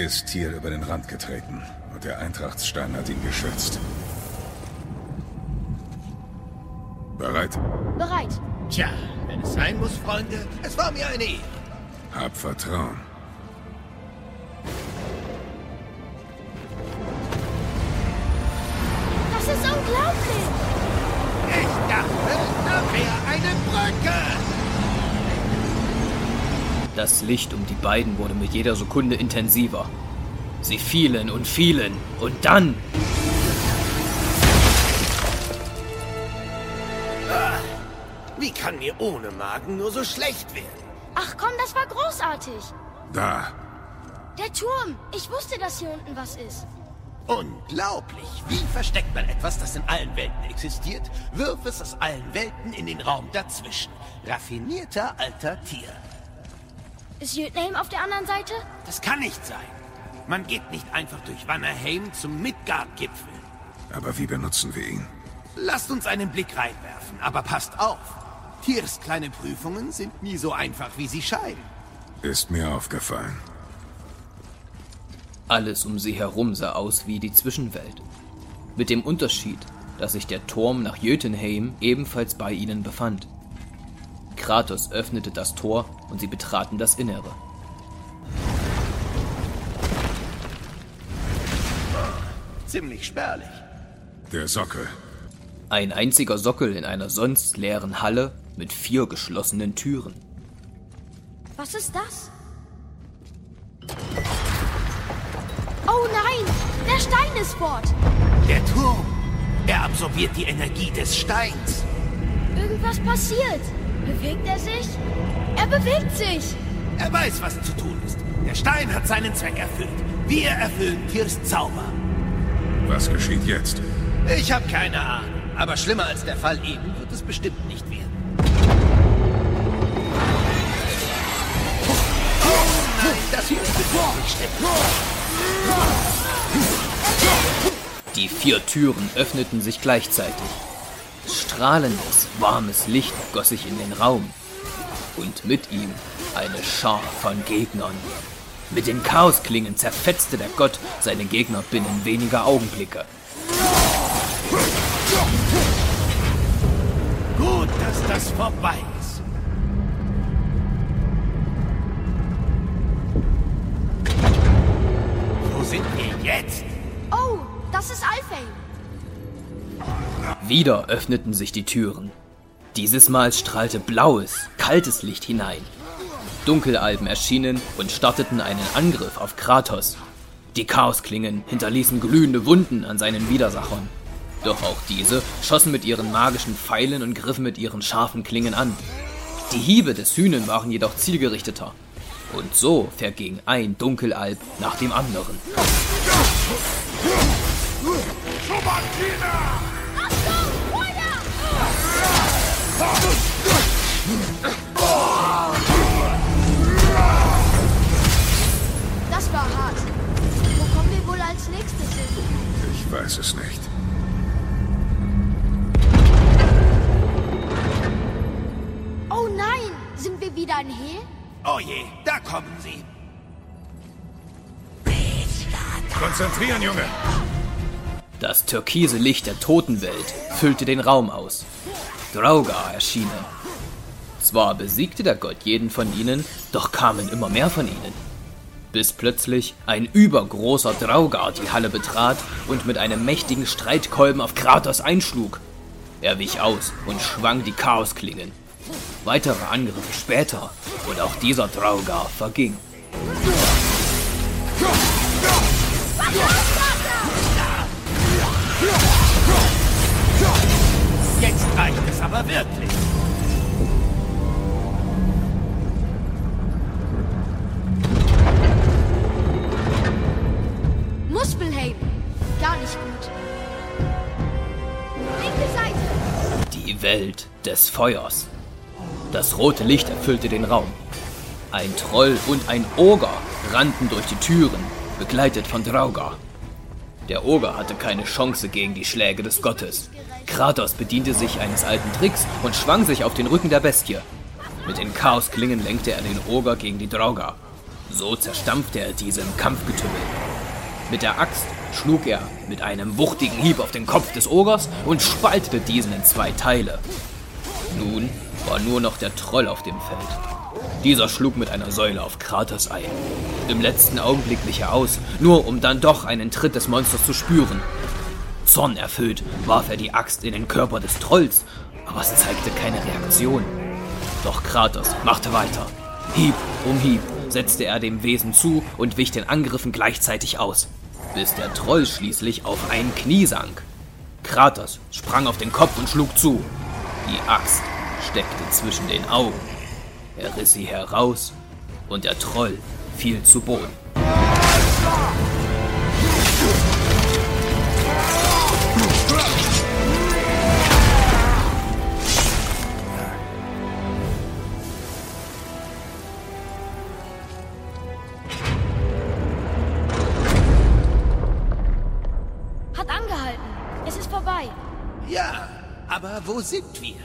ist hier über den Rand getreten und der Eintrachtsstein hat ihn geschützt. Bereit? Bereit. Tja, wenn es sein muss, Freunde, es war mir eine Ehre. Hab Vertrauen. Das ist unglaublich. Ich dachte, da wäre eine Brücke. Das Licht um die beiden wurde mit jeder Sekunde intensiver. Sie fielen und fielen und dann Wie kann mir ohne Magen nur so schlecht werden? Ach komm, das war großartig. Da. Der Turm. Ich wusste, dass hier unten was ist. Unglaublich. Wie versteckt man etwas, das in allen Welten existiert? Wirf es aus allen Welten in den Raum dazwischen. Raffinierter alter Tier. Ist Jötnheim auf der anderen Seite? Das kann nicht sein. Man geht nicht einfach durch Wannerheim zum Midgard-Gipfel. Aber wie benutzen wir ihn? Lasst uns einen Blick reinwerfen, aber passt auf. Tiers kleine Prüfungen sind nie so einfach, wie sie scheinen. Ist mir aufgefallen. alles um sie herum sah aus wie die Zwischenwelt. Mit dem Unterschied, dass sich der Turm nach Jötunheim ebenfalls bei ihnen befand. Kratos öffnete das Tor und sie betraten das Innere. Ziemlich spärlich. Der Sockel. Ein einziger Sockel in einer sonst leeren Halle mit vier geschlossenen Türen. Was ist das? Oh nein! Der Stein ist fort! Der Turm. Er absorbiert die Energie des Steins. Irgendwas passiert. Bewegt er sich? Er bewegt sich! Er weiß, was zu tun ist. Der Stein hat seinen Zweck erfüllt. Wir erfüllen Tiers Zauber. Was geschieht jetzt? Ich habe keine Ahnung. Aber schlimmer als der Fall eben wird es bestimmt nicht werden. Oh nein, das hier ist wirklich schlimm. Die vier Türen öffneten sich gleichzeitig. Strahlendes, warmes Licht goss sich in den Raum. Und mit ihm eine Schar von Gegnern. Mit den Chaosklingen zerfetzte der Gott seine Gegner binnen weniger Augenblicke. Gut, dass das vorbei ist. Wo sind wir jetzt? Oh, das ist Alfheim. Wieder öffneten sich die Türen. Dieses Mal strahlte blaues, kaltes Licht hinein. Dunkelalben erschienen und starteten einen Angriff auf Kratos. Die Chaosklingen hinterließen glühende Wunden an seinen Widersachern. Doch auch diese schossen mit ihren magischen Pfeilen und griffen mit ihren scharfen Klingen an. Die Hiebe des Hühnen waren jedoch zielgerichteter. Und so verging ein Dunkelalb nach dem anderen. Achtung, Das war hart. Wo kommen wir wohl als nächstes hin? Ich weiß es nicht. Oh nein! Sind wir wieder in Hehl? Oh je, da kommen sie. Konzentrieren, Junge! Das türkise Licht der Totenwelt füllte den Raum aus. Draugar erschienen. Zwar besiegte der Gott jeden von ihnen, doch kamen immer mehr von ihnen. Bis plötzlich ein übergroßer Draugar die Halle betrat und mit einem mächtigen Streitkolben auf Kratos einschlug. Er wich aus und schwang die Chaosklingen. Weitere Angriffe später und auch dieser Draugar verging. Jetzt reicht aber wirklich. Muspelheim. Gar nicht gut. Linke Seite. Die Welt des Feuers. Das rote Licht erfüllte den Raum. Ein Troll und ein Oger rannten durch die Türen, begleitet von Draugar. Der Oger hatte keine Chance gegen die Schläge des Gottes. Kratos bediente sich eines alten Tricks und schwang sich auf den Rücken der Bestie. Mit den Chaosklingen lenkte er den Oger gegen die Draugar. So zerstampfte er diese im Kampfgetümmel. Mit der Axt schlug er mit einem wuchtigen Hieb auf den Kopf des Ogers und spaltete diesen in zwei Teile. Nun war nur noch der Troll auf dem Feld. Dieser schlug mit einer Säule auf Kratos ein. Im letzten Augenblick wich er aus, nur um dann doch einen Tritt des Monsters zu spüren. Zornerfüllt warf er die Axt in den Körper des Trolls, aber es zeigte keine Reaktion. Doch Kratos machte weiter. Hieb um Hieb setzte er dem Wesen zu und wich den Angriffen gleichzeitig aus, bis der Troll schließlich auf ein Knie sank. Kratos sprang auf den Kopf und schlug zu. Die Axt steckte zwischen den Augen. Er riss sie heraus und der Troll fiel zu Boden. Hat angehalten. Es ist vorbei. Ja, aber wo sind wir?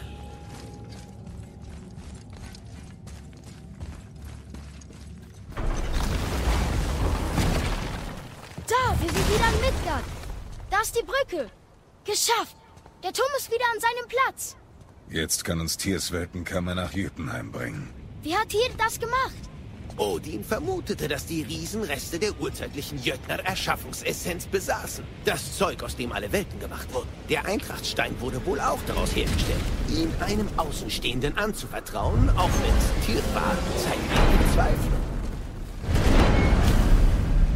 Geschafft. Der Turm ist wieder an seinem Platz. Jetzt kann uns Tiers Weltenkammer nach Jütenheim bringen. Wie hat Tyr das gemacht? Odin vermutete, dass die Riesen Reste der urzeitlichen Jötner Erschaffungsessenz besaßen. Das Zeug, aus dem alle Welten gemacht wurden. Der Eintrachtstein wurde wohl auch daraus hergestellt. Ihn einem Außenstehenden anzuvertrauen, auch wenn es Tyr war, zeigt wenig Zweifel.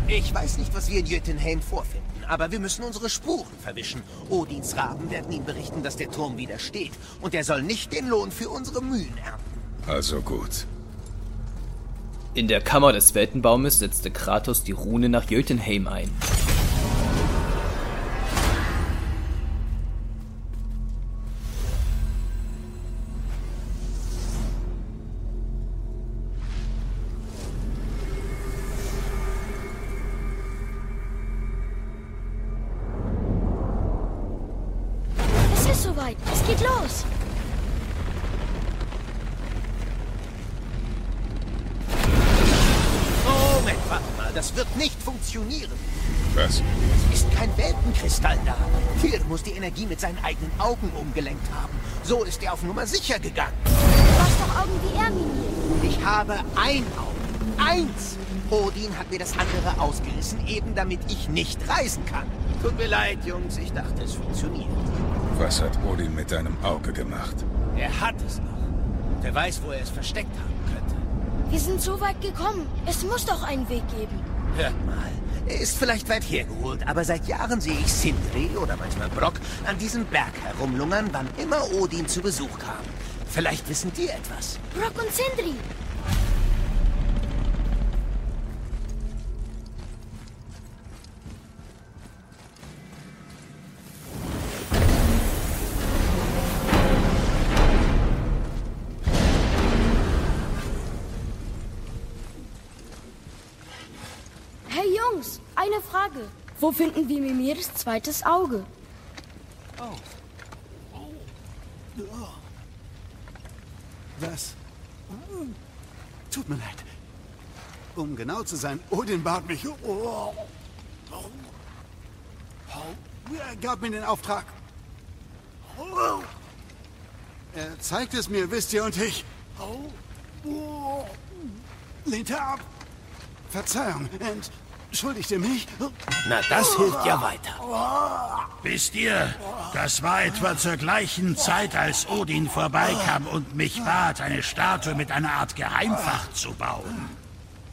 Ich weiß nicht, was wir in Jötunheim vorfinden, aber wir müssen unsere Spuren verwischen. Odins Raben werden ihm berichten, dass der Turm wieder steht. Und er soll nicht den Lohn für unsere Mühen ernten. Also gut. In der Kammer des Weltenbaumes setzte Kratos die Rune nach Jötunheim ein. Nummer sicher gegangen. Du hast doch Augen wie er, Mimir. Ich habe ein Auge. Eins. Odin hat mir das andere ausgerissen, eben damit ich nicht reisen kann. Tut mir leid, Jungs, ich dachte, es funktioniert. Was hat Odin mit deinem Auge gemacht? Er hat es noch. Wer weiß, wo er es versteckt haben könnte. Wir sind so weit gekommen. Es muss doch einen Weg geben. Hört mal, ist vielleicht weit hergeholt, aber seit Jahren sehe ich Sindri oder manchmal Brock an diesem Berg herumlungern, wann immer Odin zu Besuch kam. Vielleicht wissen die etwas. Brock und Sindri. Mimirs zweites Auge? Was? Tut mir leid. Um genau zu sein, Odin bat mich. Oh, er gab mir den Auftrag. Er zeigt es mir, wisst ihr, und ich. Lehnte ab. Verzeihung, entschuldigte mich. Na, das hilft ja weiter. Wisst ihr, das war etwa zur gleichen Zeit, als Odin vorbeikam und mich bat, eine Statue mit einer Art Geheimfach zu bauen.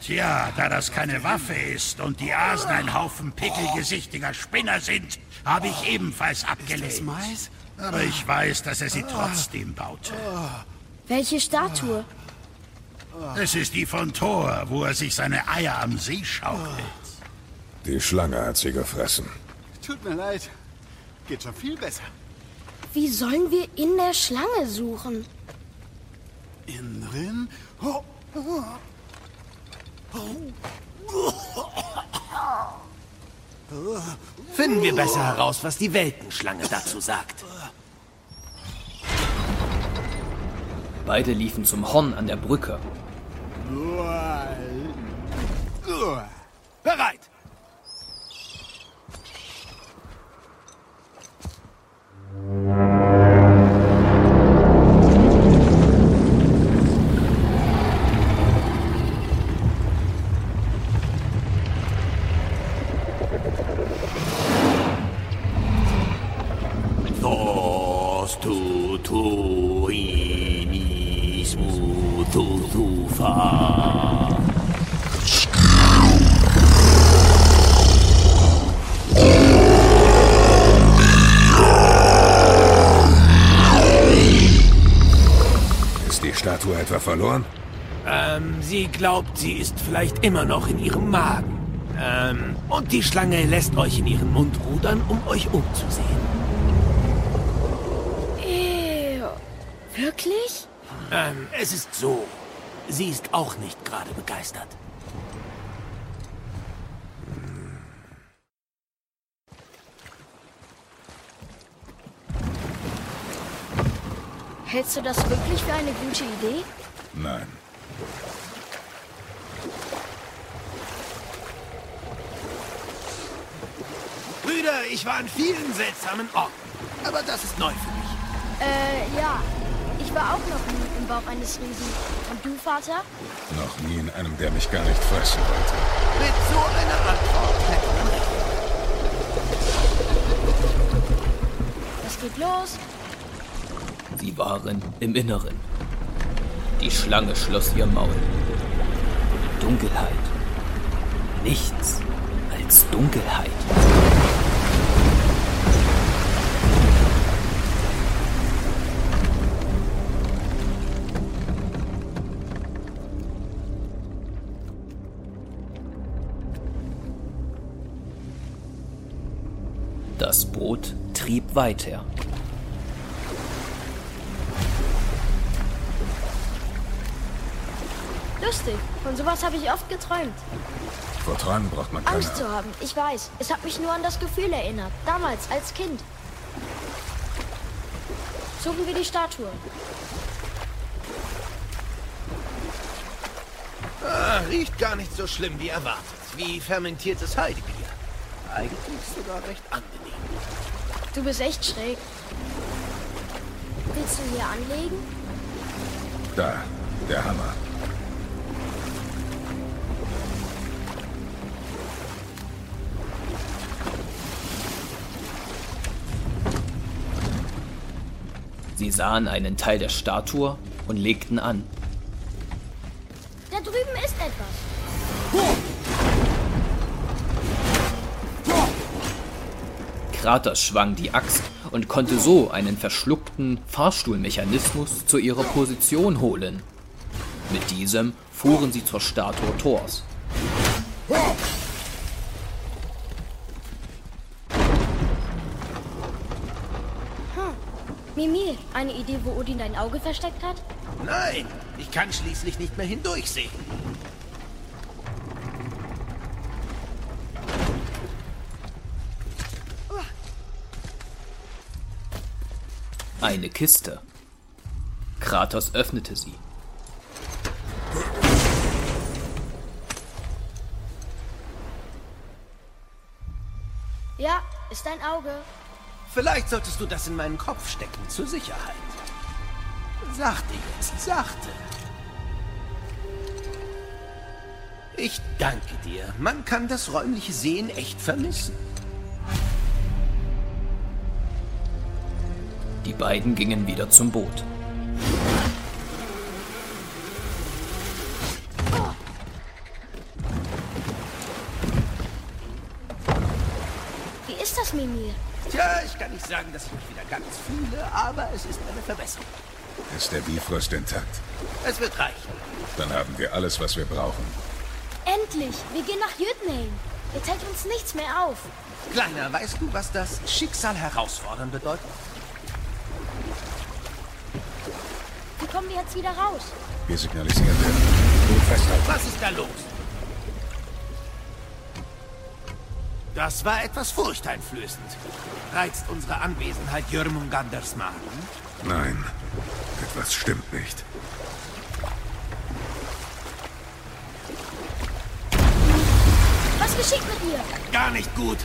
Tja, da das keine Waffe ist und die Asen ein Haufen pickelgesichtiger Spinner sind, habe ich ebenfalls abgelehnt. Mais? Aber ich weiß, dass er sie trotzdem baute. Welche Statue? Es ist die von Thor, wo er sich seine Eier am See schaukelt. Die Schlange hat sie gefressen. Tut mir leid. Geht schon viel besser. Wie sollen wir in der Schlange suchen? Innen drin. Oh, oh. Finden wir besser heraus, was die Weltenschlange dazu sagt. Beide liefen zum Horn an der Brücke. Bereit! Sie ist vielleicht immer noch in ihrem Magen. Ähm, und die Schlange lässt euch in ihren Mund rudern, um euch umzusehen. Ew. Wirklich? Ähm, es ist so. Sie ist auch nicht gerade begeistert. Hältst du das wirklich für eine gute Idee? Nein. Ich war an vielen seltsamen Orten. Aber das ist neu für mich. Äh, ja. Ich war auch noch nie im Bauch eines Riesen. Und du, Vater? Noch nie in einem, der mich gar nicht fressen wollte. Mit so einer Antwort hätte man recht. Was geht los? Sie waren im Inneren. Die Schlange schloss ihr Maul. Dunkelheit. Nichts als Dunkelheit. Weiter. Lustig. Von sowas habe ich oft geträumt. Vor Träumen braucht man keine... Angst zu haben. Ich weiß. Es hat mich nur an das Gefühl erinnert. Damals, als Kind. Suchen wir die Statue. Ah, riecht gar nicht so schlimm wie erwartet. Wie fermentiertes Heidebier. Eigentlich sogar recht angenehm. Du bist echt schräg. Willst du hier anlegen? Da, der Hammer. Sie sahen einen Teil der Statue und legten an. Kratos schwang die Axt und konnte so einen verschluckten Fahrstuhlmechanismus zu ihrer Position holen. Mit diesem fuhren sie zur Statue Thors. Mimir, eine Idee, wo Odin dein Auge versteckt hat? Nein, ich kann schließlich nicht mehr hindurchsehen. Eine Kiste. Kratos öffnete sie. Ja, ist dein Auge. Vielleicht solltest du das in meinen Kopf stecken, zur Sicherheit. Sachte jetzt, sachte. Ich danke dir. Man kann das räumliche Sehen echt vermissen. Beiden gingen wieder zum Boot. Wie ist das, Mimir? Tja, ich kann nicht sagen, dass ich mich wieder ganz fühle, aber es ist eine Verbesserung. Ist der Bifrost intakt? Es wird reichen. Dann haben wir alles, was wir brauchen. Endlich! Wir gehen nach Jütnheim. Jetzt hält uns nichts mehr auf. Kleiner, weißt du, was das Schicksal herausfordern bedeutet? Kommen wir jetzt wieder raus? Wir signalisieren werden. Gut festhalten. Was ist da los? Das war etwas furchteinflößend. Reizt unsere Anwesenheit Jörmunganders Magen? Nein, etwas stimmt nicht. geschickt mit ihr? Gar nicht gut.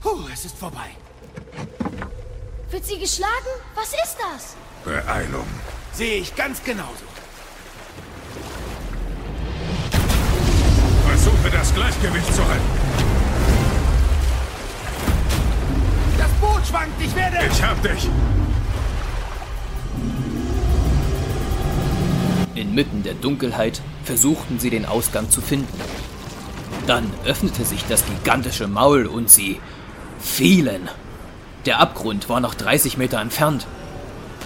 Puh, es ist vorbei. Wird sie geschlagen? Was ist das? Beeilung. Sehe ich ganz genauso. Versuche das Gleichgewicht zu halten. Das Boot schwankt, ich werde... Ich hab dich. Inmitten der Dunkelheit versuchten sie den Ausgang zu finden. Dann öffnete sich das gigantische Maul und sie fielen. Der Abgrund war noch 30 Meter entfernt.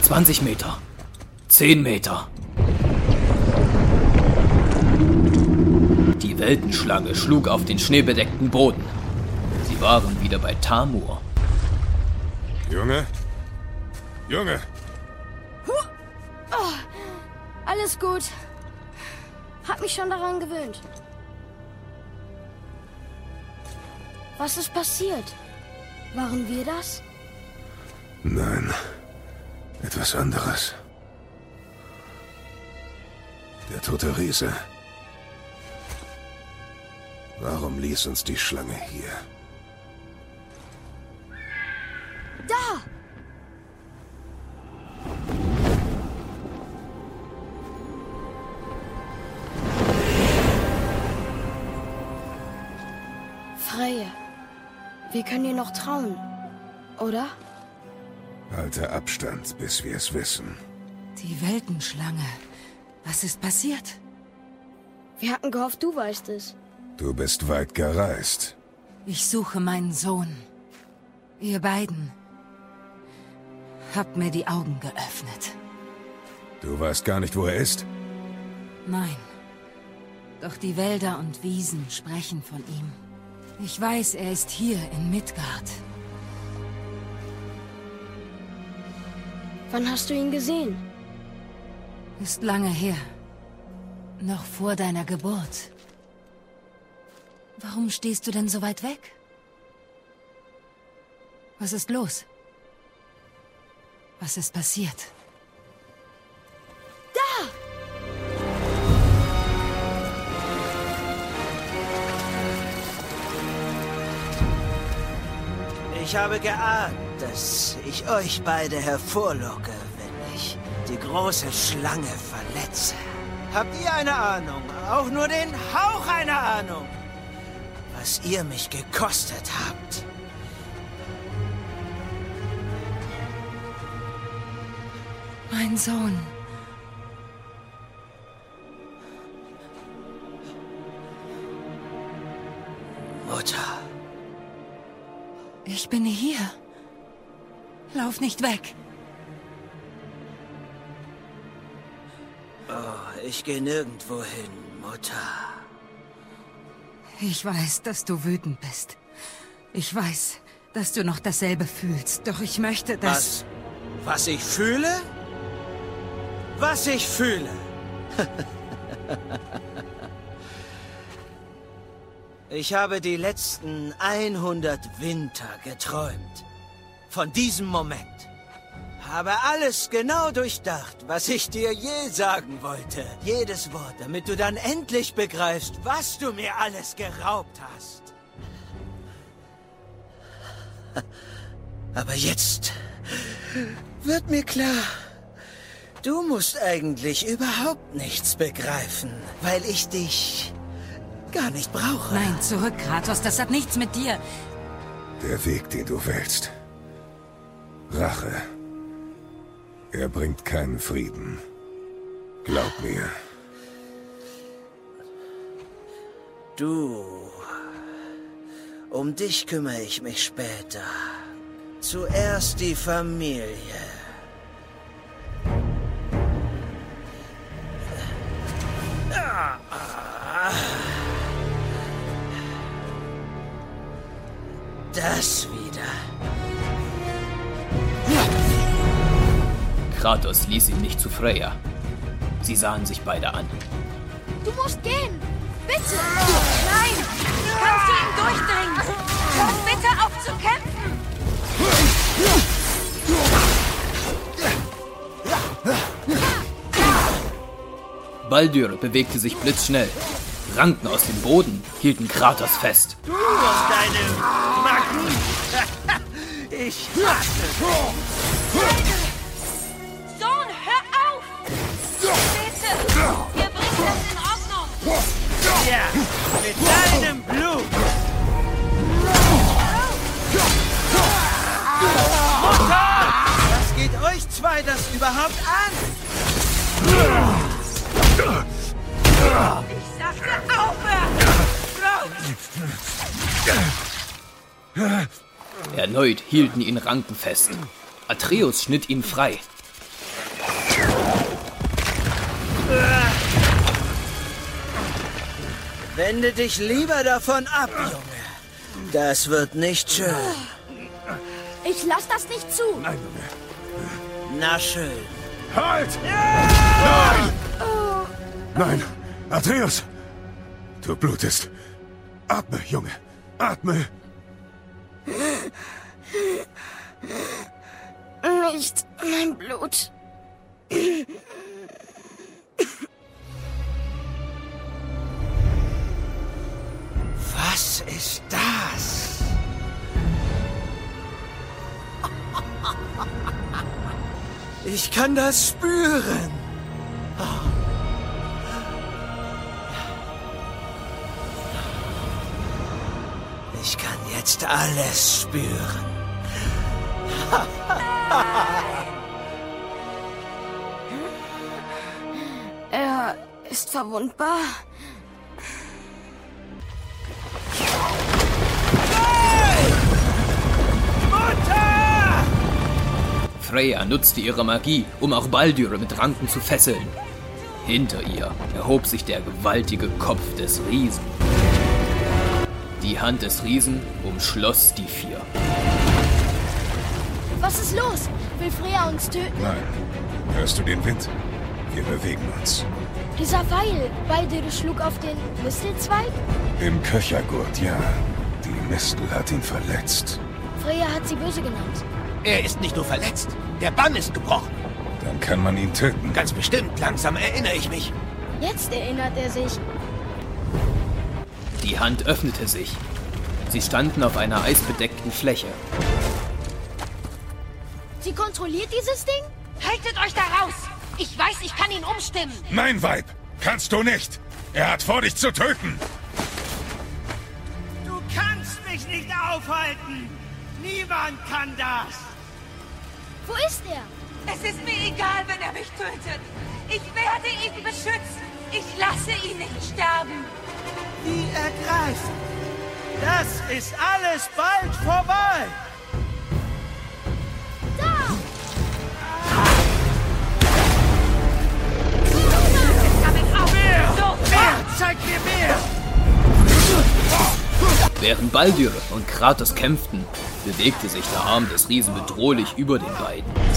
20 Meter. 10 Meter. Die Weltenschlange schlug auf den schneebedeckten Boden. Sie waren wieder bei Tamur. Junge? Junge, Alles gut. Hab mich schon daran gewöhnt. Was ist passiert? Waren wir das? Nein, etwas anderes. Der tote Riese. Warum ließ uns die Schlange hier? Da! Freya, wir können ihr noch trauen, oder? Halte Abstand, bis wir es wissen. Die Weltenschlange. Was ist passiert? Wir hatten gehofft, du weißt es. Du bist weit gereist. Ich suche meinen Sohn. Ihr beiden habt mir die Augen geöffnet. Du weißt gar nicht, wo er ist? Nein. Doch die Wälder und Wiesen sprechen von ihm. Ich weiß, er ist hier in Midgard. Wann hast du ihn gesehen? Ist lange her. Noch vor deiner Geburt. Warum stehst du denn so weit weg? Was ist los? Was ist passiert? Ich habe geahnt, dass ich euch beide hervorlocke, wenn ich die große Schlange verletze. Habt ihr eine Ahnung, auch nur den Hauch einer Ahnung, was ihr mich gekostet habt? Mein Sohn. Ich bin hier. Lauf nicht weg. ich gehe nirgendwo hin, Mutter. Ich weiß, dass du wütend bist. Ich weiß, dass du noch dasselbe fühlst. Doch ich möchte, dass... Was? Was ich fühle? Was ich fühle? ich habe die letzten 100 Winter geträumt. Von diesem Moment. Habe alles genau durchdacht, was ich dir je sagen wollte. Jedes Wort, damit du dann endlich begreifst, was du mir alles geraubt hast. Aber jetzt wird mir klar, du musst eigentlich überhaupt nichts begreifen, weil ich dich gar nicht brauche. Nein, zurück, Kratos. Das hat nichts mit dir. Der Weg, den du wählst. Rache. Er bringt keinen Frieden. Glaub mir. Du. Um dich kümmere ich mich später. Zuerst die Familie. Das wieder. Kratos ließ ihn nicht zu Freya. Sie sahen sich beide an. Du musst gehen! Bitte! Nein! Kannst du ihn durchdringen? Hör bitte auf zu kämpfen! Baldur bewegte sich blitzschnell. Ranken aus dem Boden hielten Kratos fest. Du und deine. Ich hasse. Sohn, hör auf! Bitte! Wir bringen das in Ordnung! Ja, mit deinem Blut. Mutter! Was geht euch zwei das überhaupt an? Ich sagte aufhören! Erneut hielten ihn Ranken fest. Atreus schnitt ihn frei. Wende dich lieber davon ab, Junge. Das wird nicht schön. Ich lass das nicht zu. Na schön. Halt! Nein! Nein! Atreus! Du blutest. Atme, Junge. Atme. Nicht mein Blut. Was ist das? Ich kann das spüren. Alles spüren. Er ist verwundbar. Mutter! Freya nutzte ihre Magie, um auch Baldur mit Ranken zu fesseln. Hinter ihr erhob sich der gewaltige Kopf des Riesen. Die Hand des Riesen umschloss die vier. Was ist los? Will Freya uns töten? Nein. Hörst du den Wind? Wir bewegen uns. Dieser Pfeil, Baldur schlug auf den Mistelzweig? Im Köchergurt, ja. Die Mistel hat ihn verletzt. Freya hat sie böse genannt. Er ist nicht nur verletzt, der Bann ist gebrochen. Dann kann man ihn töten. Ganz bestimmt, langsam erinnere ich mich. Jetzt erinnert er sich. Die Hand öffnete sich. Sie standen auf einer eisbedeckten Fläche. Sie kontrolliert dieses Ding? Haltet euch da raus! Ich weiß, ich kann ihn umstimmen! Nein, Weib! Kannst du nicht! Er hat vor, dich zu töten! Du kannst mich nicht aufhalten! Niemand kann das! Wo ist er? Es ist mir egal, wenn er mich tötet! Ich werde ihn beschützen! Ich lasse ihn nicht sterben! Wie ergreifend! Das ist alles bald vorbei! Da! Damit auf! Mehr! Sofort! Mehr! Zeig mir mehr! Während Baldur und Kratos kämpften, bewegte sich der Arm des Riesen bedrohlich über den beiden.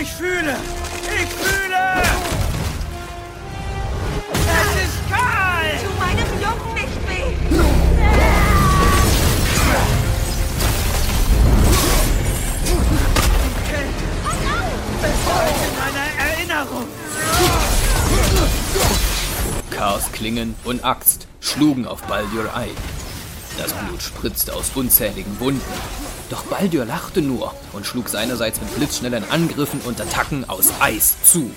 Ich fühle! Ich fühle! Es ist kalt! Tu meinem Jungen nicht weh! Bevor ich in meiner Erinnerung! Chaos Klingen und Axt schlugen auf Baldur ein. Das Blut spritzte aus unzähligen Wunden. Doch Baldur lachte nur und schlug seinerseits mit blitzschnellen Angriffen und Attacken aus Eis zu.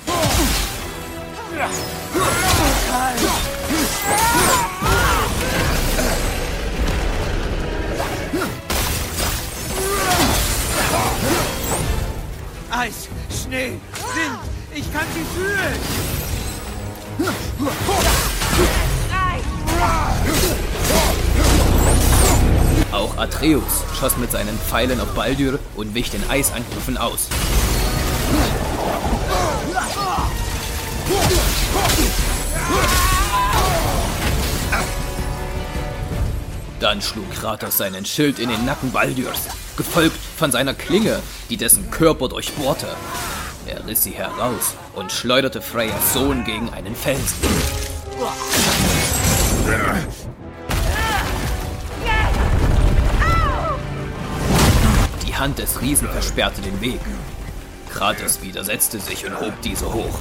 Eis, Schnee, Wind! Ich kann sie fühlen! Auch Atreus schoss mit seinen Pfeilen auf Baldur und wich den Eisangriffen aus. Dann schlug Kratos seinen Schild in den Nacken Baldurs, gefolgt von seiner Klinge, die dessen Körper durchbohrte. Er riss sie heraus und schleuderte Freyas Sohn gegen einen Felsen. Die Hand des Riesen versperrte den Weg. Kratos widersetzte sich und hob diese hoch.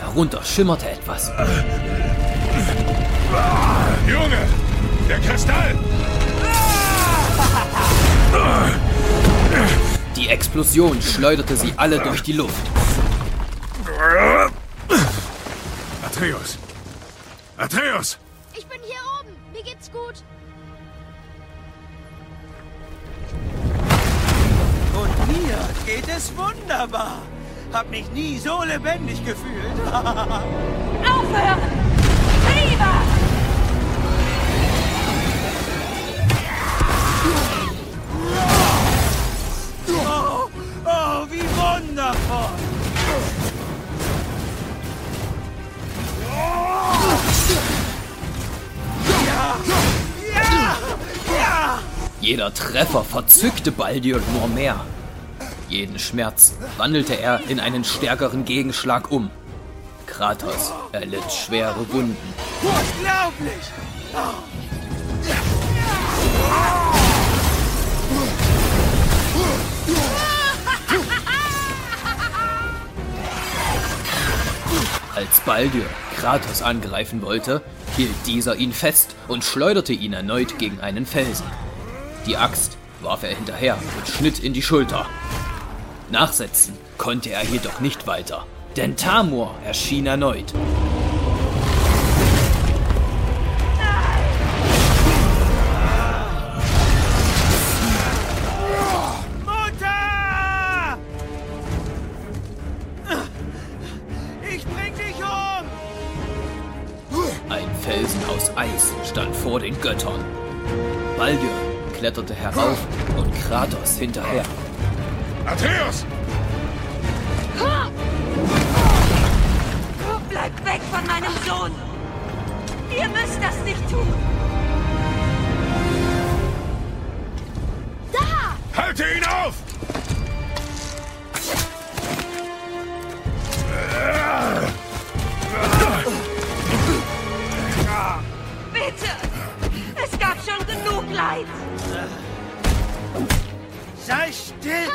Darunter schimmerte etwas. Junge! Der Kristall! Die Explosion schleuderte sie alle durch die Luft. Atreus! Atreus! Gut. Und mir geht es wunderbar. Hab mich nie so lebendig gefühlt. Aufhören! Lieber! Oh, oh, wie wundervoll! Jeder Treffer verzückte Baldur nur mehr. Jeden Schmerz wandelte er in einen stärkeren Gegenschlag um. Kratos erlitt schwere Wunden. Unglaublich! Als Baldur Kratos angreifen wollte, hielt dieser ihn fest und schleuderte ihn erneut gegen einen Felsen. Die Axt warf er hinterher und schnitt in die Schulter. Nachsetzen konnte er jedoch nicht weiter, denn Tamur erschien erneut. Mutter! Ich bring dich um! Ein Felsen aus Eis stand vor den Göttern. Baldur kletterte herauf und Kratos hinterher. Atreus! Bleibt weg von meinem Sohn! Ihr müsst das nicht tun! Halte ihn auf! Bitte! Es gab schon genug Leid! Sei still!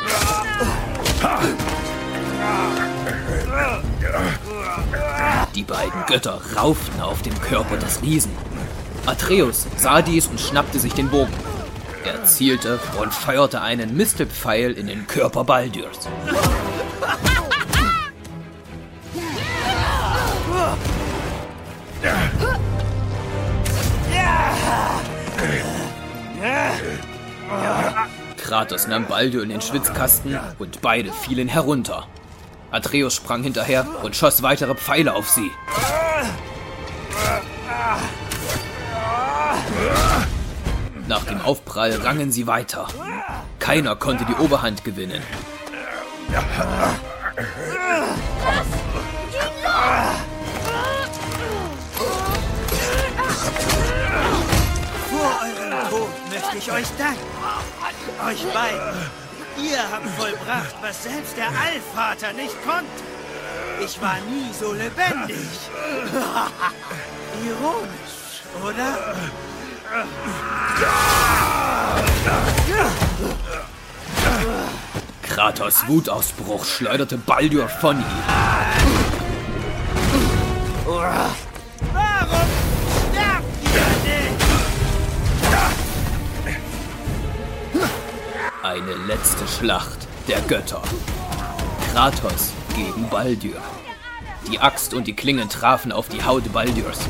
Die beiden Götter rauften auf den Körper des Riesen. Atreus sah dies und schnappte sich den Bogen. Er zielte und feuerte einen Mistelpfeil in den Körper Baldurs. Kratos nahm Baldur in den Schwitzkasten und beide fielen herunter. Atreus sprang hinterher und schoss weitere Pfeile auf sie. Nach dem Aufprall rangen sie weiter. Keiner konnte die Oberhand gewinnen. Vor eurem Tod möchte ich euch danken. Euch beiden. Ihr habt vollbracht, was selbst der Allvater nicht konnte. Ich war nie so lebendig. Ironisch, oder? Kratos Wutausbruch schleuderte Baldur von ihm. Eine letzte Schlacht der Götter. Kratos gegen Baldur. Die Axt und die Klingen trafen auf die Haut Baldurs.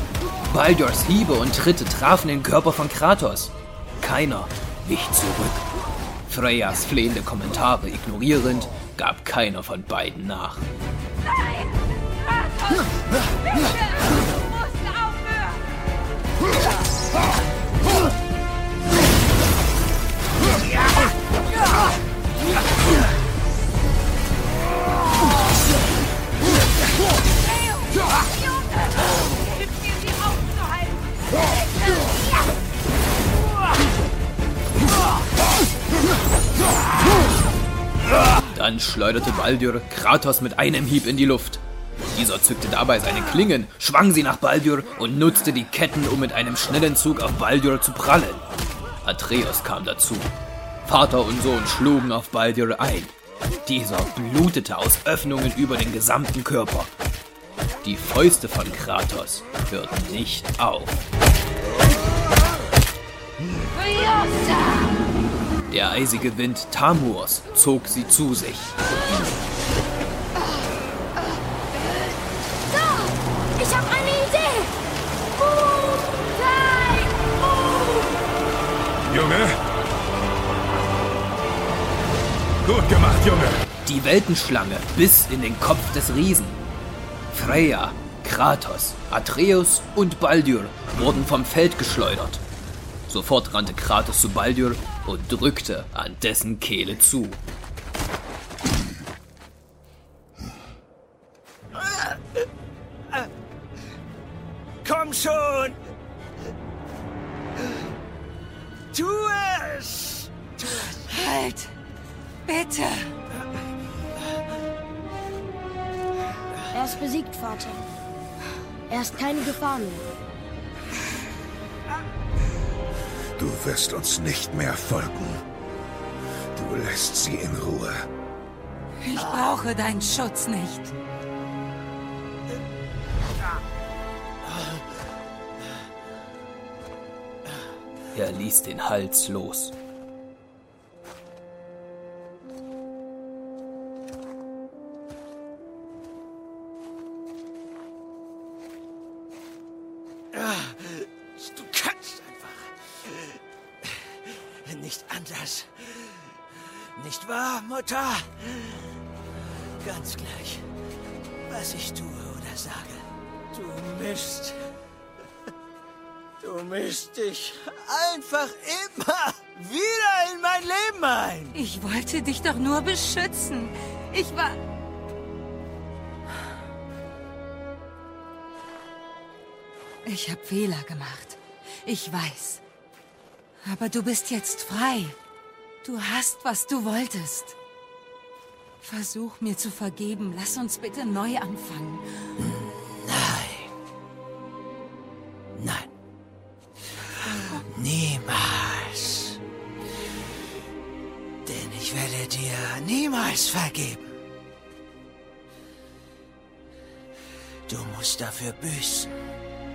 Baldurs Hiebe und Tritte trafen den Körper von Kratos. Keiner wich zurück. Freyas flehende Kommentare ignorierend, gab keiner von beiden nach. Nein! Kratos! Bitte! Dann schleuderte Baldur Kratos mit einem Hieb in die Luft. Dieser zückte dabei seine Klingen, schwang sie nach Baldur und nutzte die Ketten, um mit einem schnellen Zug auf Baldur zu prallen. Atreus kam dazu. Vater und Sohn schlugen auf Baldur ein. Dieser blutete aus Öffnungen über den gesamten Körper. Die Fäuste von Kratos hörten nicht auf. Der eisige Wind Tamurs zog sie zu sich. Da! Ich habe eine Idee! Move! Junge? Gut gemacht, Junge. Die Weltenschlange biss in den Kopf des Riesen. Freya, Kratos, Atreus und Baldur wurden vom Feld geschleudert. Sofort rannte Kratos zu Baldur und drückte an dessen Kehle zu. Komm schon! Tu es! Tu es! Halt! Bitte! Er ist besiegt, Vater. Er ist keine Gefahr mehr. Wirst uns nicht mehr folgen. Du lässt sie in Ruhe. Ich brauche deinen Schutz nicht. Er ließ den Hals los. Mutter? Ganz gleich, was ich tue oder sage. Du mischst. Du mischst dich einfach immer wieder in mein Leben ein. Ich wollte dich doch nur beschützen. Ich war... Ich habe Fehler gemacht. Ich weiß. Aber du bist jetzt frei. Du hast, was du wolltest. Versuch mir zu vergeben. Lass uns bitte neu anfangen. Nein. Nein. Niemals. Denn ich werde dir niemals vergeben. Du musst dafür büßen,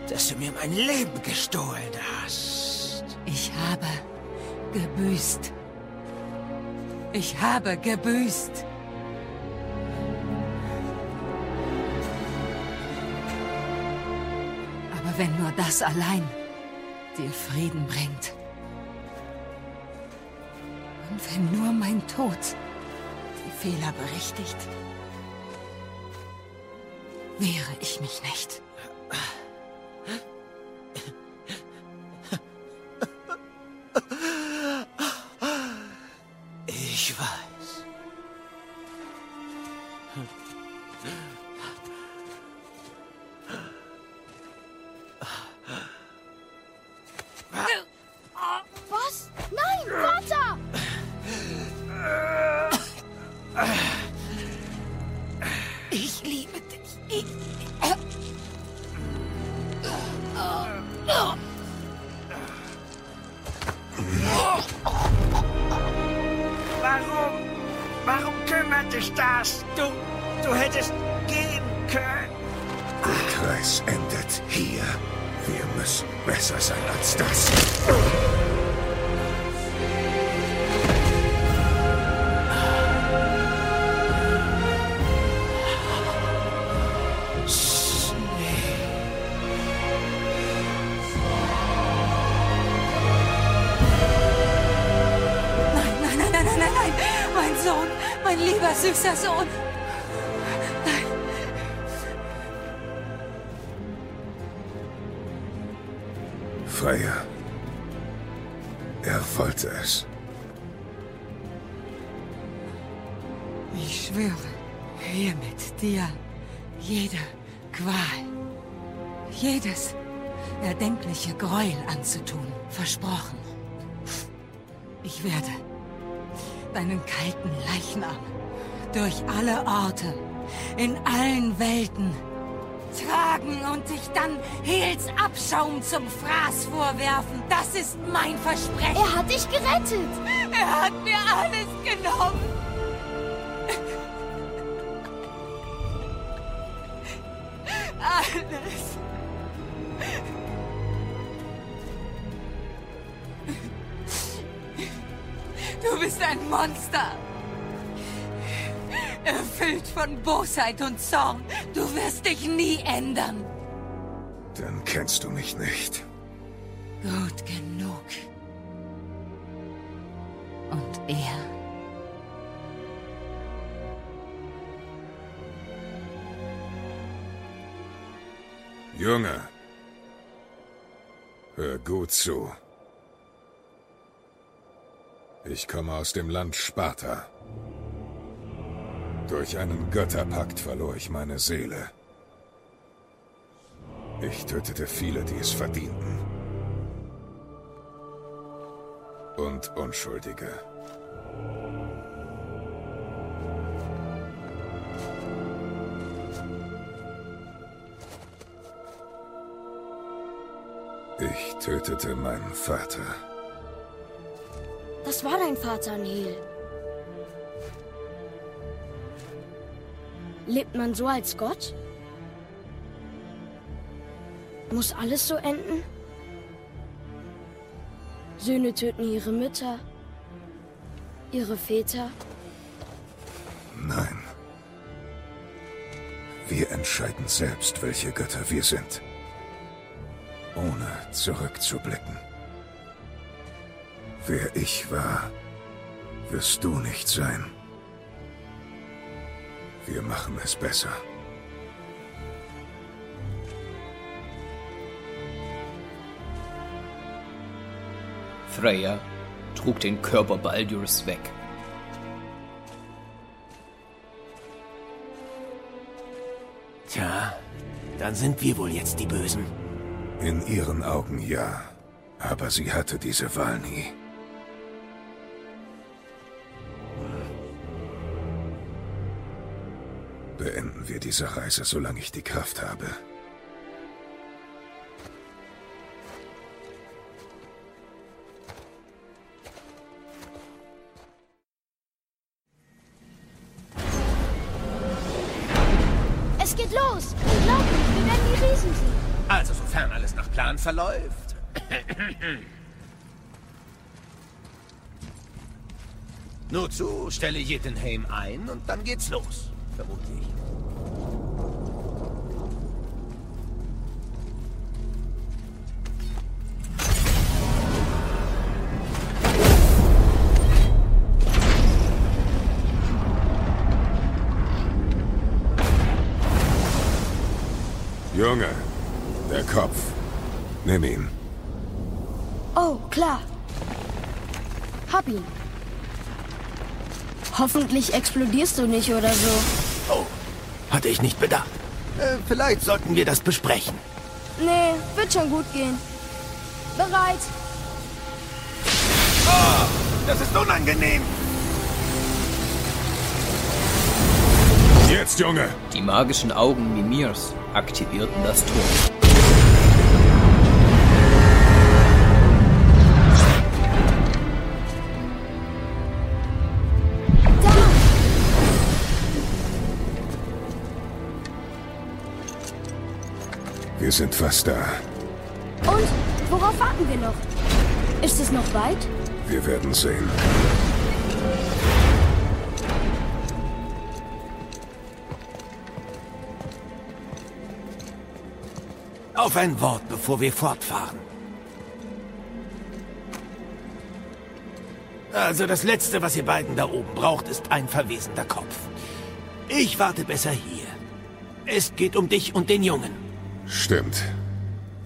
dass du mir mein Leben gestohlen hast. Ich habe gebüßt. Ich habe gebüßt. Wenn nur das allein dir Frieden bringt. Und wenn nur mein Tod die Fehler berichtigt, wehre ich mich nicht. Er wollte es. Ich schwöre, hiermit dir jede Qual, jedes erdenkliche Gräuel anzutun, versprochen. Ich werde deinen kalten Leichnam durch alle Orte, in allen Welten tragen und dich dann Hels Abschaum zum Fraß vorwerfen. Das ist mein Versprechen. Er hat dich gerettet. Er hat mir alles genommen. Alles. Du bist ein Monster. Von Bosheit und Zorn. Du wirst dich nie ändern. Dann kennst du mich nicht. Gut genug. Und er? Junge, hör gut zu. Ich komme aus dem Land Sparta. Durch einen Götterpakt verlor ich meine Seele. Ich tötete viele, die es verdienten. Und Unschuldige. Ich tötete meinen Vater. Das war dein Vater, Neil. Lebt man so als Gott? Muss alles so enden? Söhne töten ihre Mütter, ihre Väter. Nein. Wir entscheiden selbst, welche Götter wir sind. Ohne zurückzublicken. Wer ich war, wirst du nicht sein. Wir machen es besser. Freya trug den Körper Baldurs weg. Tja, dann sind wir wohl jetzt die Bösen. In ihren Augen ja. Aber sie hatte diese Wahl nie. Beenden wir diese Reise, solange ich die Kraft habe. Es geht los! Unglaublich, wir werden die Riesen sehen. Also sofern alles nach Plan verläuft. Nur zu, stelle Jittenheim ein und dann geht's los, Hoffentlich explodierst du nicht oder so. Oh, hatte ich nicht bedacht. Äh, vielleicht sollten wir das besprechen. Nee, wird schon gut gehen. Bereit. Oh, das ist unangenehm. Jetzt, Junge! Die magischen Augen Mimirs aktivierten das Tor. Wir sind fast da. Und? Worauf warten wir noch? Ist es noch weit? Wir werden sehen. Auf ein Wort, bevor wir fortfahren. Also das Letzte, was ihr beiden da oben braucht, ist ein verwesender Kopf. Ich warte besser hier. Es geht um dich und den Jungen. Stimmt.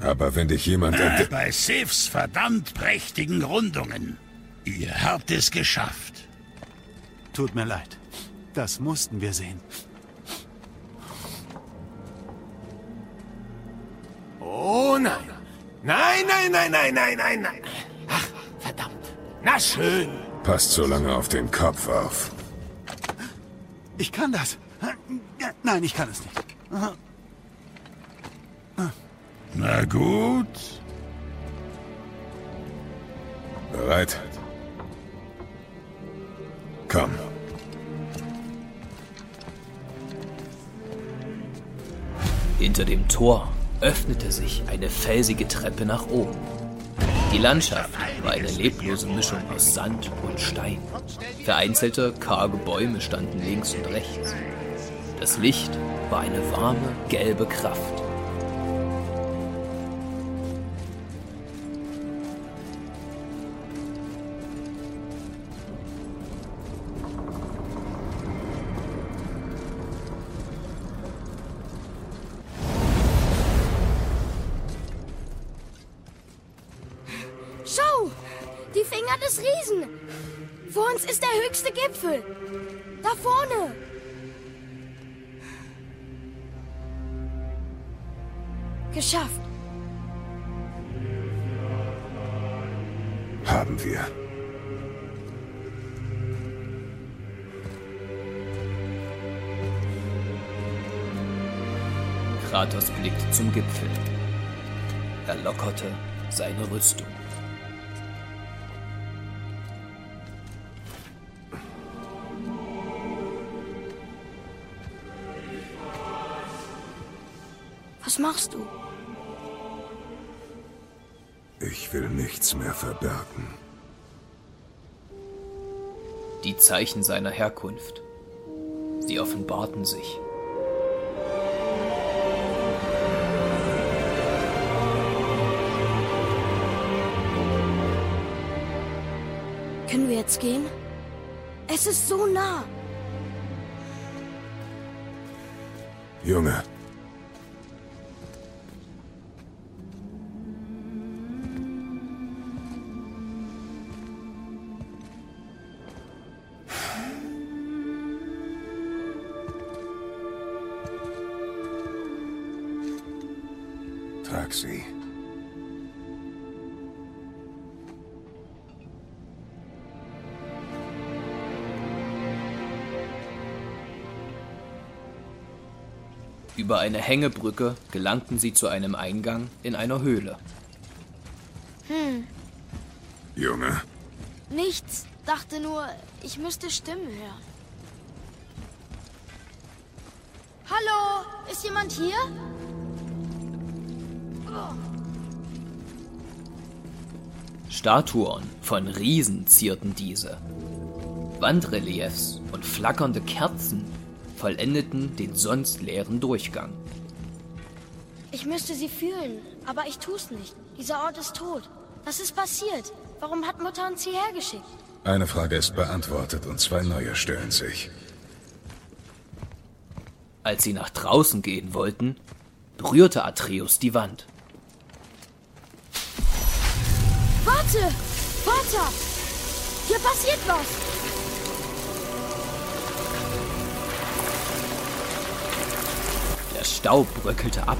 Aber wenn dich jemand Äh, entdeckt... bei Sivs verdammt prächtigen Rundungen. Ihr habt es geschafft. Tut mir leid. Das mussten wir sehen. Oh nein. Nein, nein, nein, nein, nein, nein, nein. Ach, verdammt. Na schön. Passt so lange auf den Kopf auf. Ich kann das. Nein, ich kann es nicht. Na gut. Bereit? Komm. Hinter dem Tor öffnete sich eine felsige Treppe nach oben. Die Landschaft war eine leblose Mischung aus Sand und Stein. Vereinzelte, karge Bäume standen links und rechts. Das Licht war eine warme, gelbe Kraft. Geschafft! Haben wir. Kratos blickte zum Gipfel. Er lockerte seine Rüstung. Was machst du? Ich will nichts mehr verbergen. Die Zeichen seiner Herkunft. Sie offenbarten sich. Können wir jetzt gehen? Es ist so nah. Junge, Über eine Hängebrücke gelangten sie zu einem Eingang in einer Höhle. Junge, Nichts. Dachte nur, ich müsste Stimmen hören. Hallo? Ist jemand hier? Statuen von Riesen zierten diese. Wandreliefs und flackernde Kerzen vollendeten den sonst leeren Durchgang. Ich müsste sie fühlen, aber ich tu's nicht. Dieser Ort ist tot. Was ist passiert? Warum hat Mutter uns hierher geschickt? eine Frage ist beantwortet und zwei neue stellen sich. Als sie nach draußen gehen wollten, berührte Atreus die Wand. Warte! Vater! Hier passiert was! Der Staub bröckelte ab.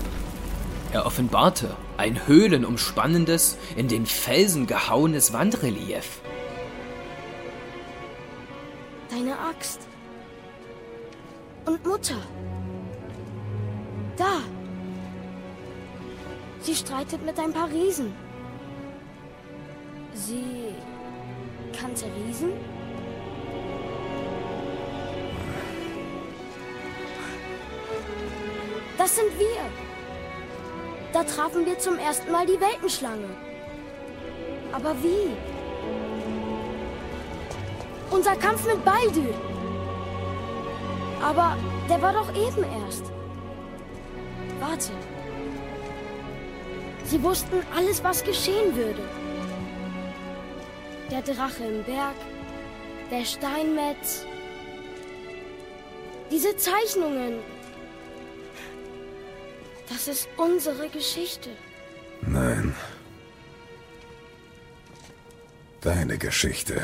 Er offenbarte ein höhlenumspannendes, in den Felsen gehauenes Wandrelief. Deine Axt. Und Mutter. Da. Sie streitet mit ein paar Riesen. Sie kannte Riesen? Das sind wir. Da trafen wir zum ersten Mal die Weltenschlange. Aber wie? Unser Kampf mit Baldur. Aber der war doch eben erst. Warte. Sie wussten alles, was geschehen würde. Der Drache im Berg, der Steinmetz. Diese Zeichnungen. Das ist unsere Geschichte. Nein. Deine Geschichte.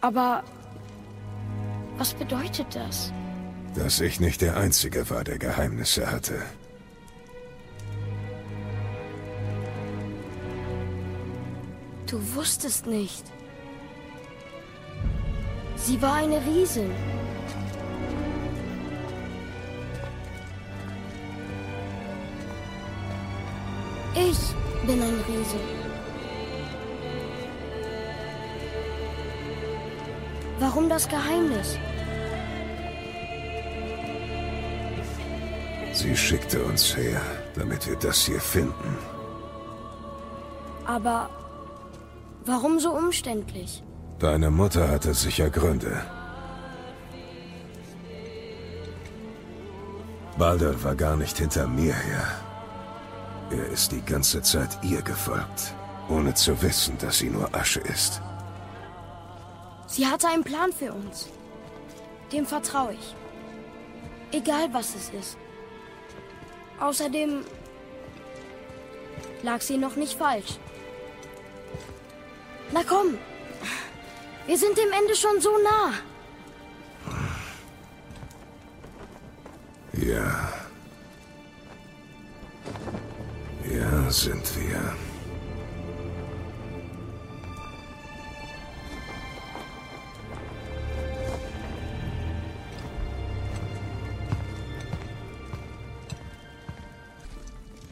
Aber was bedeutet das? Dass ich nicht der Einzige war, der Geheimnisse hatte. Du wusstest nicht. Sie war eine Riesin. Ich bin ein Riese. Warum das Geheimnis? Sie schickte uns her, damit wir das hier finden. Aber warum so umständlich? Deine Mutter hatte sicher Gründe. Baldur war gar nicht hinter mir her. Er ist die ganze Zeit ihr gefolgt, ohne zu wissen, dass sie nur Asche ist. Sie hatte einen Plan für uns. Dem vertraue ich. Egal was es ist. Außerdem lag sie noch nicht falsch. Na komm, wir sind dem Ende schon so nah. Ja. Ja, sind wir.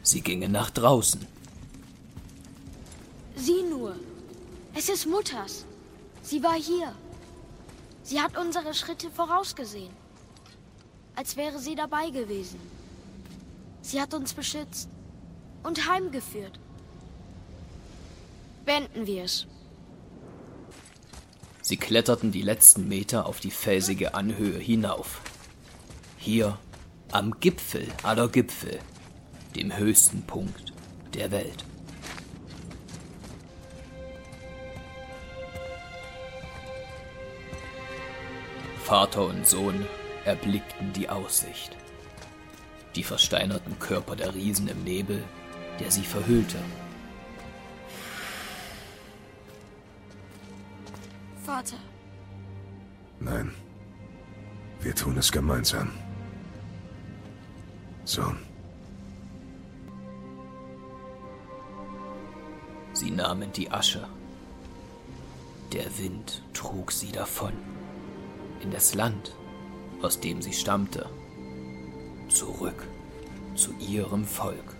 Sie gingen nach draußen. Sieh nur. Es ist Mutters. Sie war hier. Sie hat unsere Schritte vorausgesehen. Als wäre sie dabei gewesen. Sie hat uns beschützt und heimgeführt. Wenden wir es. Sie kletterten die letzten Meter auf die felsige Anhöhe hinauf. Hier, am Gipfel aller Gipfel, dem höchsten Punkt der Welt. Vater und Sohn erblickten die Aussicht. Die versteinerten Körper der Riesen im Nebel, der sie verhüllte. Vater, Nein. Wir tun es gemeinsam. Sohn. Sie nahmen die Asche. Der Wind trug sie davon. In das Land, aus dem sie stammte. Zurück zu ihrem Volk.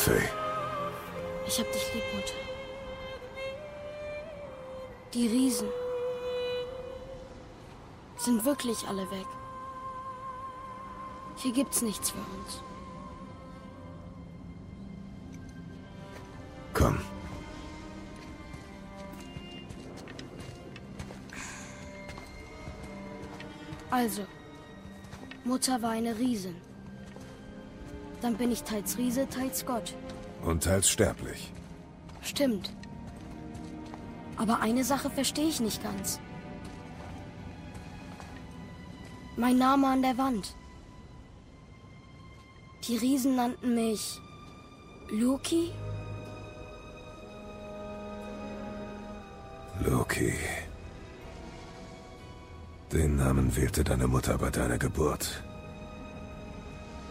Faye. ich hab dich lieb, Mutter. Die Riesen sind wirklich alle weg. Hier gibt's nichts für uns. Komm. Also, Mutter war eine Riesin. Dann bin ich teils Riese, teils Gott. Und teils sterblich. Stimmt. Aber eine Sache verstehe ich nicht ganz. Mein Name an der Wand. Die Riesen nannten mich Loki? Loki. Den Namen wählte deine Mutter bei deiner Geburt.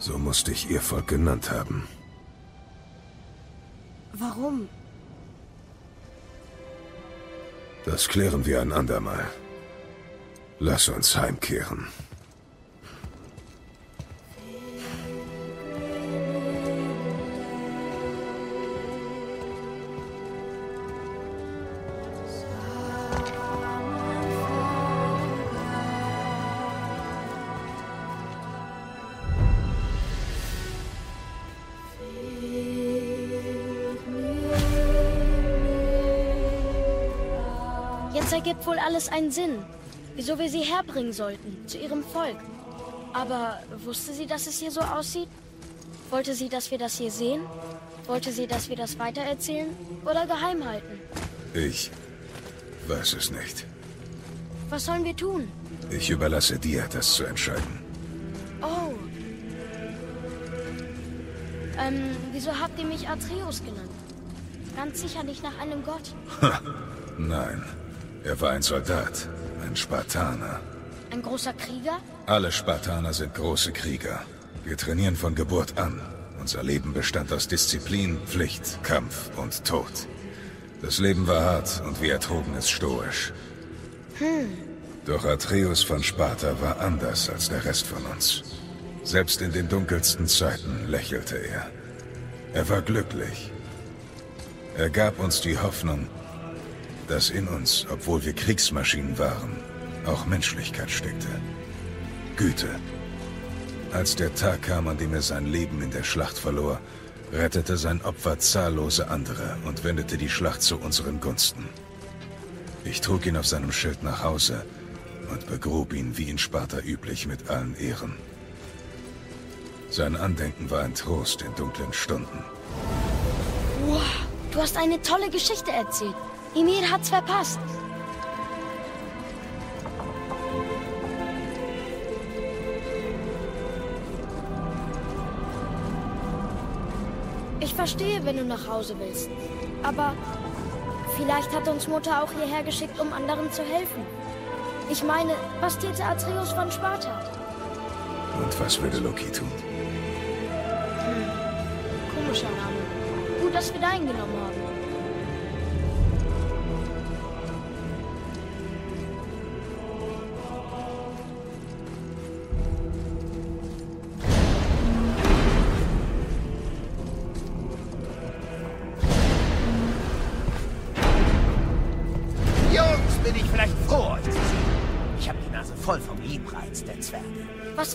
So musste ich ihr Volk genannt haben. Warum? Das klären wir ein andermal. Lass uns heimkehren. Ergibt wohl alles einen Sinn, wieso wir sie herbringen sollten, zu ihrem Volk. Aber wusste sie, dass es hier so aussieht? Wollte sie, dass wir das hier sehen? Wollte sie, dass wir das weitererzählen oder geheim halten? Ich weiß es nicht. Was sollen wir tun? Ich überlasse dir, das zu entscheiden. Oh. Ähm, wieso habt ihr mich Atreus genannt? Ganz sicher nicht nach einem Gott. Ha, nein. Er war ein Soldat, ein Spartaner. Ein großer Krieger? Alle Spartaner sind große Krieger. Wir trainieren von Geburt an. Unser Leben bestand aus Disziplin, Pflicht, Kampf und Tod. Das Leben war hart und wir ertrugen es stoisch. Hm. Doch Atreus von Sparta war anders als der Rest von uns. Selbst in den dunkelsten Zeiten lächelte er. Er war glücklich. Er gab uns die Hoffnung, dass in uns, obwohl wir Kriegsmaschinen waren, auch Menschlichkeit steckte. Güte. Als der Tag kam, an dem er sein Leben in der Schlacht verlor, rettete sein Opfer zahllose andere und wendete die Schlacht zu unseren Gunsten. Ich trug ihn auf seinem Schild nach Hause und begrub ihn wie in Sparta üblich mit allen Ehren. Sein Andenken war ein Trost in dunklen Stunden. Wow, du hast eine tolle Geschichte erzählt. Emir hat's verpasst. Ich verstehe, wenn du nach Hause willst. Aber vielleicht hat uns Mutter auch hierher geschickt, um anderen zu helfen. Ich meine, was täte Atreus von Sparta? Und was würde Loki tun? Hm. Komischer Name. Gut, dass wir deinen genommen haben.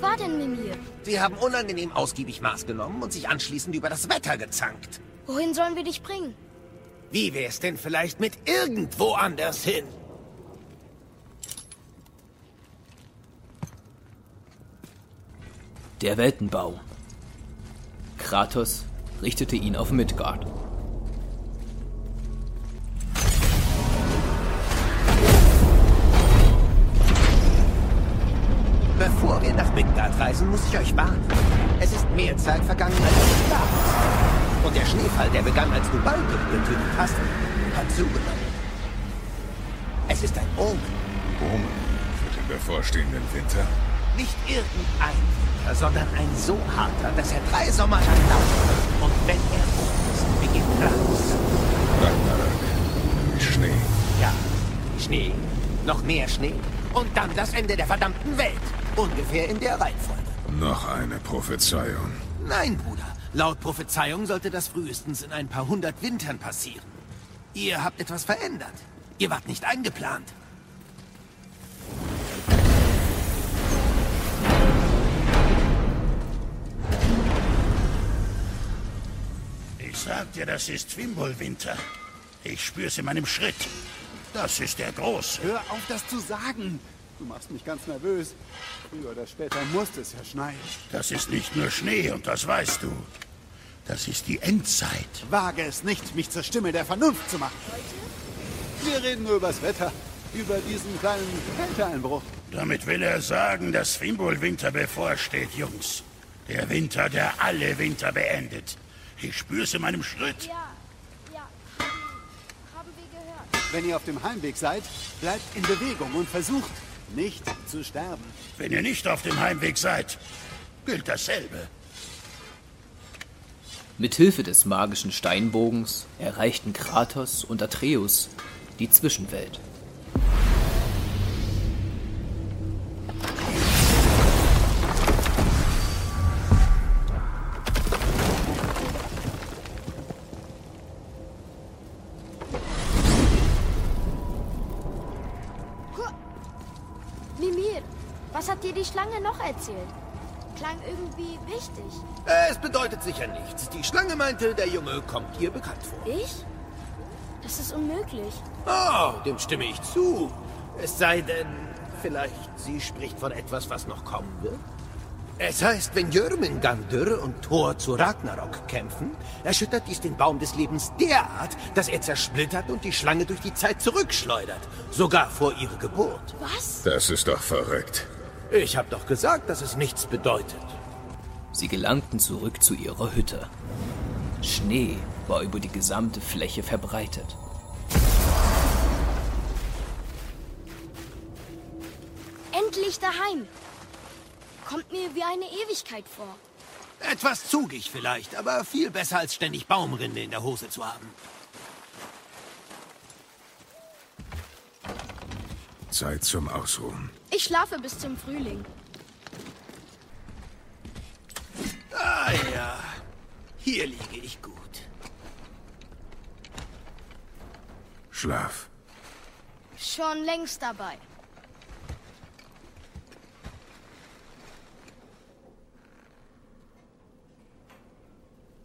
War denn Mimir? Sie haben unangenehm ausgiebig Maß genommen und sich anschließend über das Wetter gezankt. Wohin sollen wir dich bringen? Wie wär's denn vielleicht mit irgendwo anders hin? Der Weltenbau. Kratos richtete ihn auf Midgard. Bevor wir nach Midgard reisen, muss ich euch warnen. Es ist mehr Zeit vergangen, als ihr glaubt. Und der Schneefall, der begann, als du Baldur getötet hast, hat zugenommen. Es ist ein Omen. Omen für den bevorstehenden Winter? Nicht irgendein Winter, sondern ein so harter, dass er drei Sommer lang dauert. Und wenn er um ist, beginnt. Ragnarök. Wie Schnee. Ja, Schnee, noch mehr Schnee und dann das Ende der verdammten Welt. Ungefähr in der Reihenfolge. Noch eine Prophezeiung. Nein, Bruder. Laut Prophezeiung sollte das frühestens in ein paar hundert Wintern passieren. Ihr habt etwas verändert. Ihr wart nicht eingeplant. Ich sag dir, das ist Fimbulwinter. Ich spür's in meinem Schritt. Das ist der Große. Hör auf, das zu sagen. Du machst mich ganz nervös. Früher oder später muss es ja schneien. Das ist nicht nur Schnee und das weißt du. Das ist die Endzeit. Wage es nicht, mich zur Stimme der Vernunft zu machen. Wir reden nur übers Wetter. Über diesen kleinen Kälteeinbruch. Damit will er sagen, dass Fimbulwinter bevorsteht, Jungs. Der Winter, der alle Winter beendet. Ich spür's in meinem Schritt. Ja, ja. Haben wir gehört. Wenn ihr auf dem Heimweg seid, bleibt in Bewegung und versucht, nicht zu sterben. Wenn ihr nicht auf dem Heimweg seid, gilt dasselbe. Mit Hilfe des magischen Steinbogens erreichten Kratos und Atreus die Zwischenwelt. Erzählt? Klang irgendwie wichtig. Es bedeutet sicher nichts. Die Schlange meinte, der Junge kommt ihr bekannt vor. Ich? Das ist unmöglich. Oh, dem stimme ich zu. Es sei denn, vielleicht sie spricht von etwas, was noch kommen wird. Es heißt, wenn Jörmungandr und Thor zu Ragnarok kämpfen, erschüttert dies den Baum des Lebens derart, dass er zersplittert und die Schlange durch die Zeit zurückschleudert. Sogar vor ihrer Geburt. Was? Das ist doch verrückt. Ich hab doch gesagt, dass es nichts bedeutet. Sie gelangten zurück zu ihrer Hütte. Schnee war über die gesamte Fläche verbreitet. Endlich daheim. Kommt mir wie eine Ewigkeit vor. Etwas zugig vielleicht, aber viel besser als ständig Baumrinde in der Hose zu haben. Zeit zum Ausruhen. Ich schlafe bis zum Frühling. Ah ja, hier liege ich gut. Schlaf. Schon längst dabei.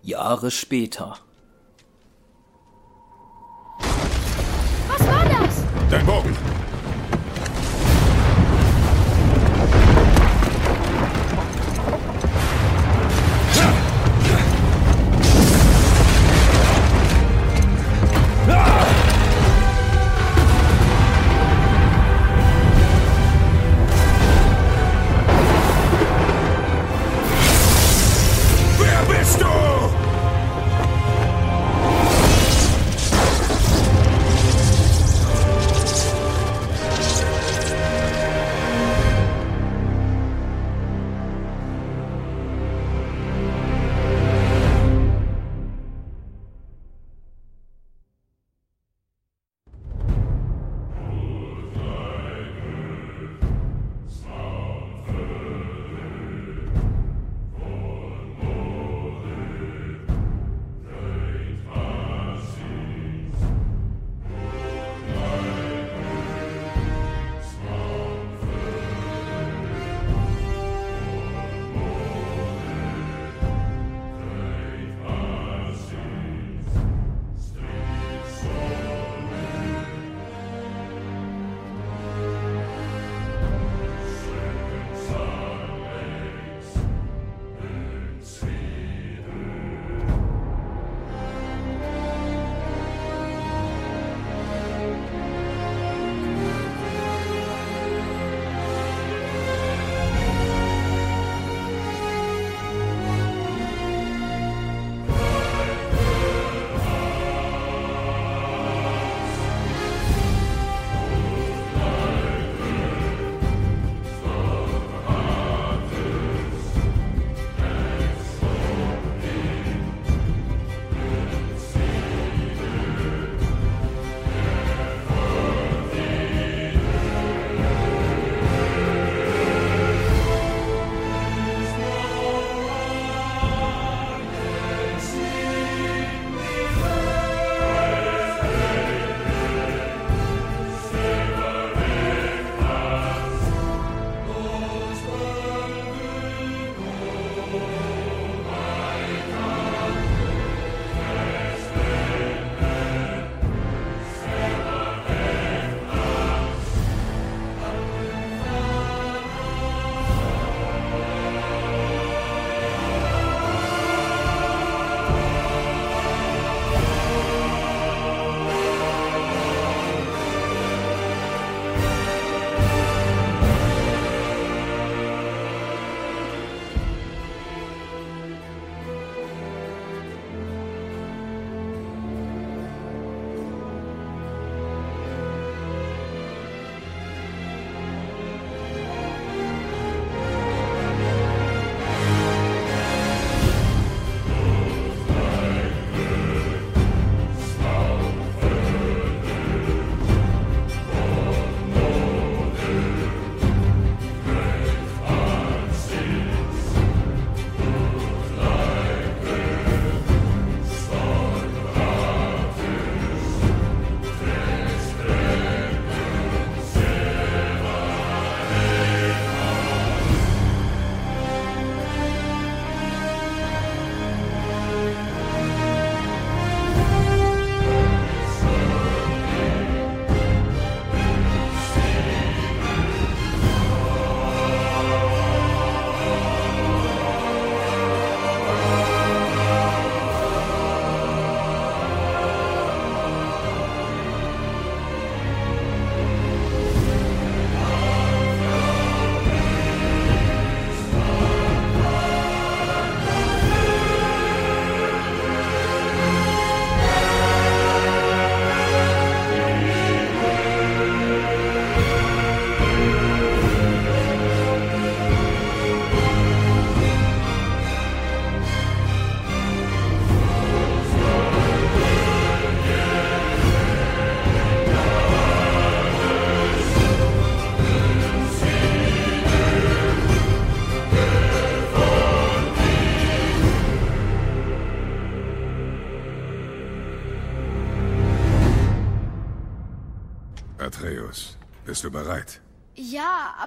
Jahre später. Was war das? Dein Bogen!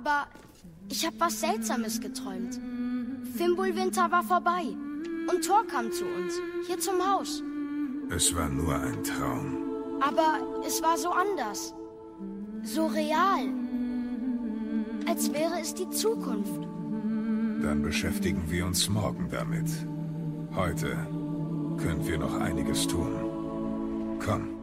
Aber ich habe was Seltsames geträumt. Fimbulwinter war vorbei und Thor kam zu uns, hier zum Haus. Es war nur ein Traum. Aber es war so anders. So real. Als wäre es die Zukunft. Dann beschäftigen wir uns morgen damit. Heute können wir noch einiges tun. Komm.